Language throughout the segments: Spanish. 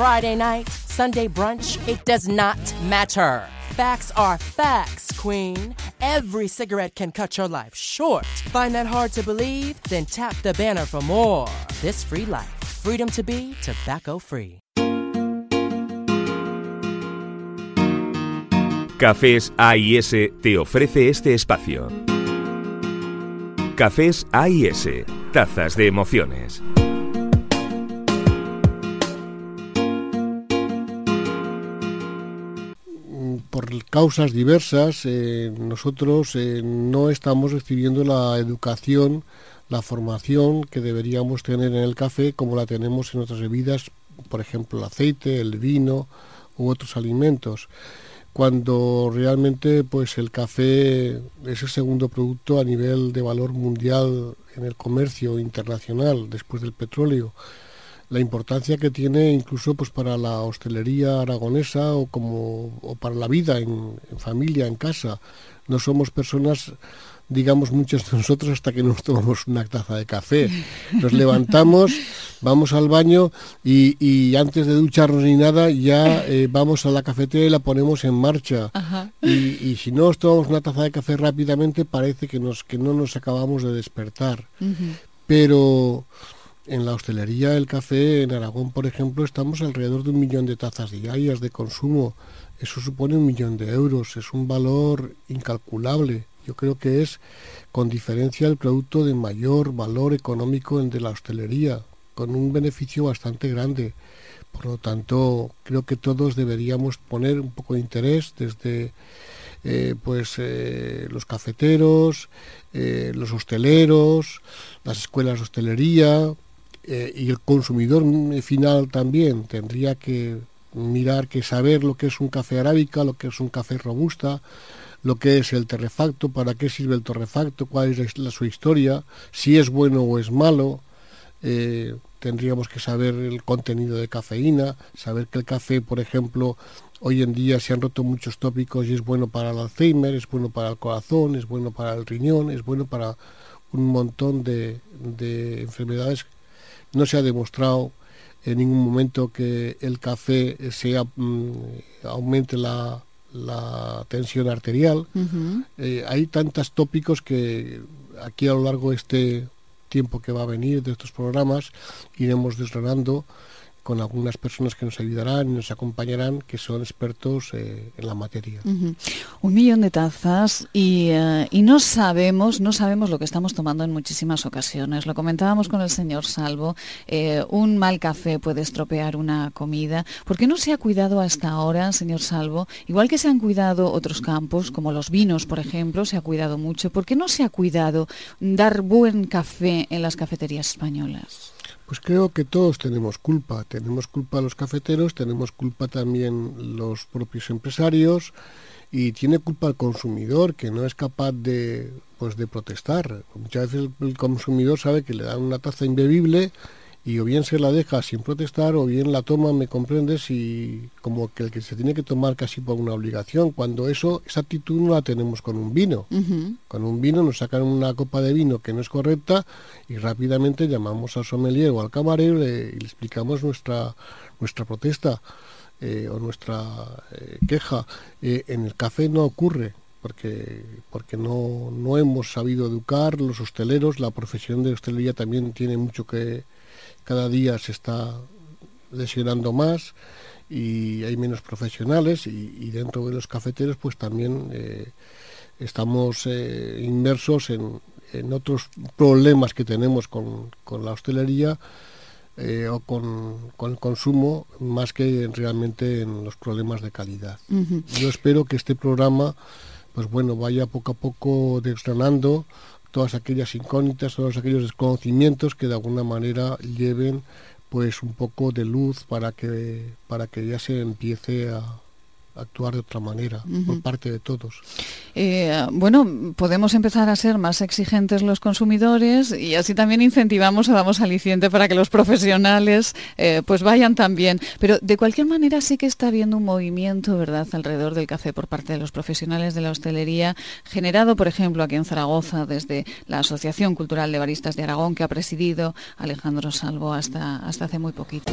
Friday night, Sunday brunch, it does not matter. Facts are facts, Queen. Every cigarette can cut your life short. Find that hard to believe? Then tap the banner for more. This free life. Freedom to be tobacco free. Cafés AIS te ofrece este espacio. Cafés AIS, tazas de emociones. Causas diversas, eh, nosotros eh, no estamos recibiendo la educación, la formación que deberíamos tener en el café como la tenemos en otras bebidas, por ejemplo el aceite, el vino u otros alimentos. Cuando realmente pues el café es el segundo producto a nivel de valor mundial en el comercio internacional después del petróleo la importancia que tiene incluso pues para la hostelería aragonesa o como o para la vida en, familia en casa. No somos personas digamos muchos de nosotros hasta que nos tomamos una taza de café. Nos levantamos vamos al baño y, antes de ducharnos ni nada ya eh, vamos a la cafetera y la ponemos en marcha. Y, si no nos tomamos una taza de café rápidamente parece que nos que no nos acabamos de despertar. Pero en la hostelería, el café en Aragón, por ejemplo, estamos alrededor de un millón de tazas diarias de consumo. Eso supone un millón de euros, es un valor incalculable. Yo creo que es, con diferencia, el producto de mayor valor económico en de la hostelería, con un beneficio bastante grande. Por lo tanto, creo que todos deberíamos poner un poco de interés desde eh, pues eh, los cafeteros, eh, los hosteleros, las escuelas de hostelería, eh, y el consumidor final también tendría que mirar, que saber lo que es un café arábica, lo que es un café robusta, lo que es el terrefacto, para qué sirve el torrefacto, cuál es la, su historia, si es bueno o es malo. Eh, tendríamos que saber el contenido de cafeína, saber que el café, por ejemplo, hoy en día se han roto muchos tópicos y es bueno para el Alzheimer, es bueno para el corazón, es bueno para el riñón, es bueno para un montón de enfermedades no se ha demostrado en ningún momento que el café sea mm, aumente la, tensión arterial. Eh, hay tantos tópicos que aquí a lo largo de este tiempo que va a venir de estos programas iremos desgranando con algunas personas que nos ayudarán y nos acompañarán, que son expertos eh, en la materia. Un millón de tazas eh, y, no sabemos, no sabemos lo que estamos tomando en muchísimas ocasiones. Lo comentábamos con el señor Salvo. Eh, un mal café puede estropear una comida. ¿Por qué no se ha cuidado hasta ahora, señor Salvo? Igual que se han cuidado otros campos, como los vinos, por ejemplo, se ha cuidado mucho. ¿Por qué no se ha cuidado dar buen café en las cafeterías españolas? Pues creo que todos tenemos culpa. Tenemos culpa los cafeteros, tenemos culpa también los propios empresarios y tiene culpa el consumidor que no es capaz de pues de protestar. Muchas veces el consumidor sabe que le dan una taza imbebible y o bien se la deja sin protestar o bien la toma, me comprendes, y como que el que se tiene que tomar casi por una obligación, cuando eso, esa actitud no la tenemos con un vino. Con un vino nos sacan una copa de vino que no es correcta y rápidamente llamamos al sommelier o al camarero y le explicamos nuestra, nuestra protesta eh, o nuestra eh, queja. Eh, en el café no ocurre porque porque no, no hemos sabido educar los hosteleros, la profesión de hostelería también tiene mucho que, cada día se está lesionando más y hay menos profesionales y, dentro de los cafeteros pues también eh, estamos eh, inmersos en, otros problemas que tenemos con, la hostelería eh, o con, el consumo más que realmente en los problemas de calidad. Yo espero que este programa pues bueno vaya poco a poco desgranando todas aquellas incógnitas, todos aquellos desconocimientos que de alguna manera lleven pues un poco de luz para que para que ya se empiece a, actuar de otra manera por parte de todos. Eh, bueno, podemos empezar a ser más exigentes los consumidores y así también incentivamos o damos aliciente para que los profesionales eh, pues vayan también. Pero de cualquier manera sí que está habiendo un movimiento, ¿verdad?, alrededor del café por parte de los profesionales de la hostelería, generado, por ejemplo, aquí en Zaragoza desde la Asociación Cultural de Baristas de Aragón que ha presidido Alejandro Salvo hasta, hasta hace muy poquito.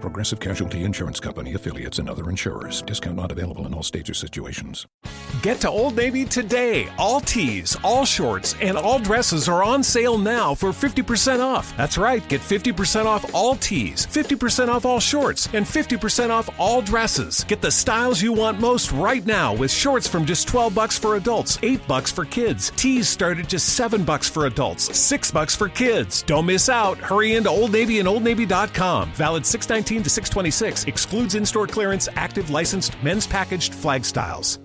Progressive Casualty Insurance Company affiliates and other insurers. Discount not available in all states or situations. Get to Old Navy today. All tees, all shorts, and all dresses are on sale now for 50% off. That's right, get 50% off all tees, 50% off all shorts, and 50% off all dresses. Get the styles you want most right now with shorts from just 12 bucks for adults, 8 bucks for kids. Tees start at just 7 bucks for adults, 6 bucks for kids. Don't miss out. Hurry into Old Navy and OldNavy.com. Valid 619 to 626. Excludes in-store clearance, active licensed men's packaged flag styles.